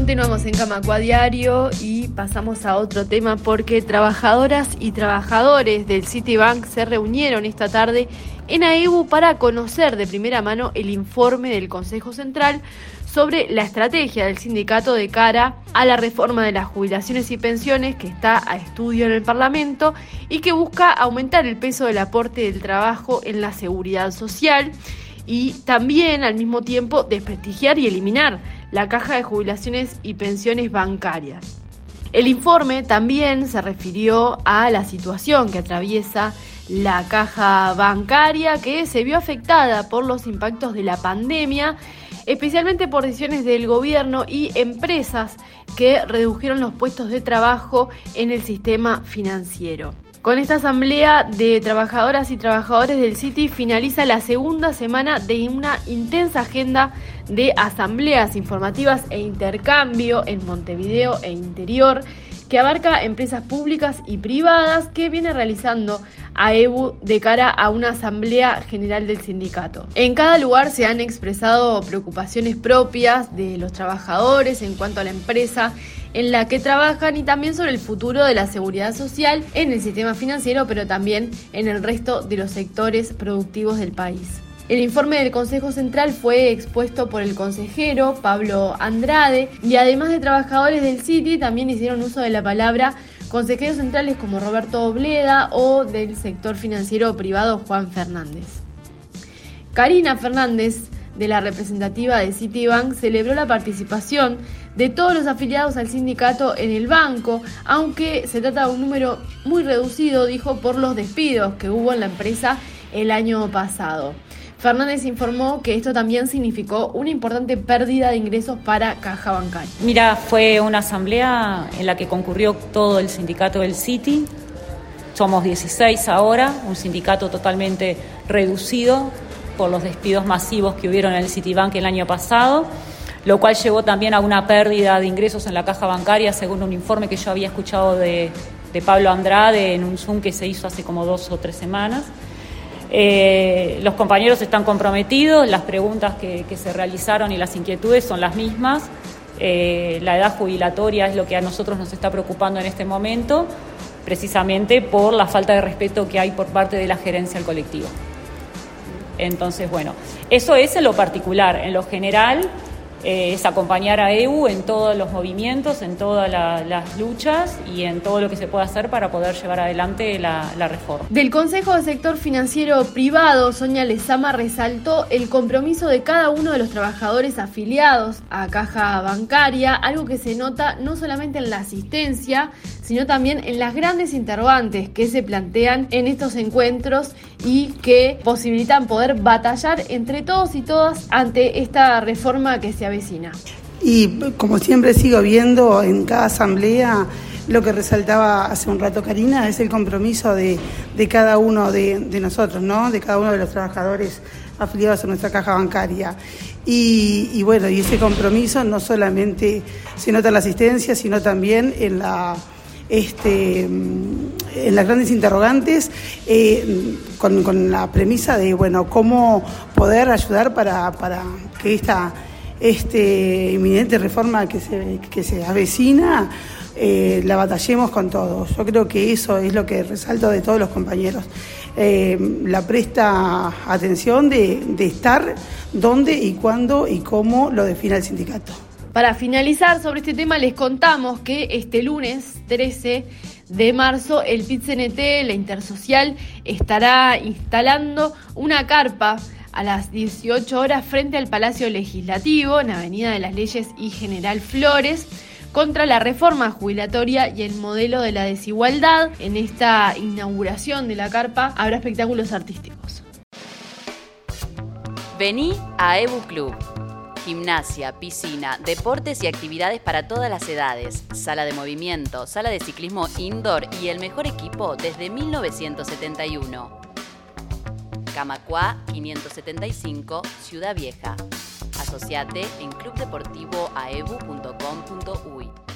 Continuamos en Camacua Diario y pasamos a otro tema porque trabajadoras y trabajadores del Citibank se reunieron esta tarde en AEBU para conocer de primera mano el informe del Consejo Central sobre la estrategia del sindicato de cara a la reforma de las jubilaciones y pensiones que está a estudio en el Parlamento y que busca aumentar el peso del aporte del trabajo en la seguridad social y también al mismo tiempo desprestigiar y eliminar la caja de jubilaciones y pensiones bancarias. El informe también se refirió a la situación que atraviesa la caja bancaria que se vio afectada por los impactos de la pandemia, especialmente por decisiones del gobierno y empresas que redujeron los puestos de trabajo en el sistema financiero. Con esta asamblea de trabajadoras y trabajadores del City finaliza la segunda semana de una intensa agenda de asambleas informativas e intercambio en Montevideo e interior que abarca empresas públicas y privadas que viene realizando AEBU de cara a una asamblea general del sindicato. En cada lugar se han expresado preocupaciones propias de los trabajadores en cuanto a la empresa en la que trabajan y también sobre el futuro de la seguridad social en el sistema financiero, pero también en el resto de los sectores productivos del país. El informe del Consejo Central fue expuesto por el consejero Pablo Andrade y además de trabajadores del City también hicieron uso de la palabra consejeros centrales como Roberto Obleda o del sector financiero privado Juan Fernández. Karina Fernández de la representativa de Citibank celebró la participación de todos los afiliados al sindicato en el banco, aunque se trata de un número muy reducido, dijo, por los despidos que hubo en la empresa el año pasado. Fernández informó que esto también significó una importante pérdida de ingresos para Caja Bancaria. Mira, fue una asamblea en la que concurrió todo el sindicato del City. Somos 16 ahora, un sindicato totalmente reducido por los despidos masivos que hubieron en el Citibank el año pasado, lo cual llevó también a una pérdida de ingresos en la caja bancaria, según un informe que yo había escuchado de, Pablo Andrade en un Zoom que se hizo hace como dos o tres semanas. Eh, los compañeros están comprometidos, las preguntas que, se realizaron y las inquietudes son las mismas. Eh, la edad jubilatoria es lo que a nosotros nos está preocupando en este momento, precisamente por la falta de respeto que hay por parte de la gerencia al colectivo. Entonces, bueno, eso es en lo particular. En lo general, eh, es acompañar a EU en todos los movimientos, en todas las luchas y en todo lo que se pueda hacer para poder llevar adelante la, reforma. Del Consejo de Sector Financiero Privado, Sonia Lezama resaltó el compromiso de cada uno de los trabajadores afiliados a Caja Bancaria, algo que se nota no solamente en la asistencia, sino también en las grandes interrogantes que se plantean en estos encuentros y que posibilitan poder batallar entre todos y todas ante esta reforma que se avecina. Y como siempre sigo viendo en cada asamblea, lo que resaltaba hace un rato Karina es el compromiso de, cada uno de, nosotros, ¿no? de cada uno de los trabajadores afiliados a nuestra caja bancaria. Y, bueno, y ese compromiso no solamente se nota en la asistencia, sino también en la este, en las grandes interrogantes eh, con, la premisa de bueno cómo poder ayudar para, que esta este, inminente reforma que se, que se avecina eh, la batallemos con todos. Yo creo que eso es lo que resalto de todos los compañeros. Eh, la presta atención de, de estar dónde y cuándo y cómo lo define el sindicato. Para finalizar sobre este tema les contamos que este lunes 13 de marzo el PIT-CNT, la Intersocial, estará instalando una carpa a las 18 horas frente al Palacio Legislativo en Avenida de las Leyes y General Flores contra la reforma jubilatoria y el modelo de la desigualdad. En esta inauguración de la carpa habrá espectáculos artísticos. Vení a Ebu Club gimnasia, piscina, deportes y actividades para todas las edades, sala de movimiento, sala de ciclismo indoor y el mejor equipo desde 1971. Camacuá 575, Ciudad Vieja. Asociate en clubdeportivoaebu.com.uy.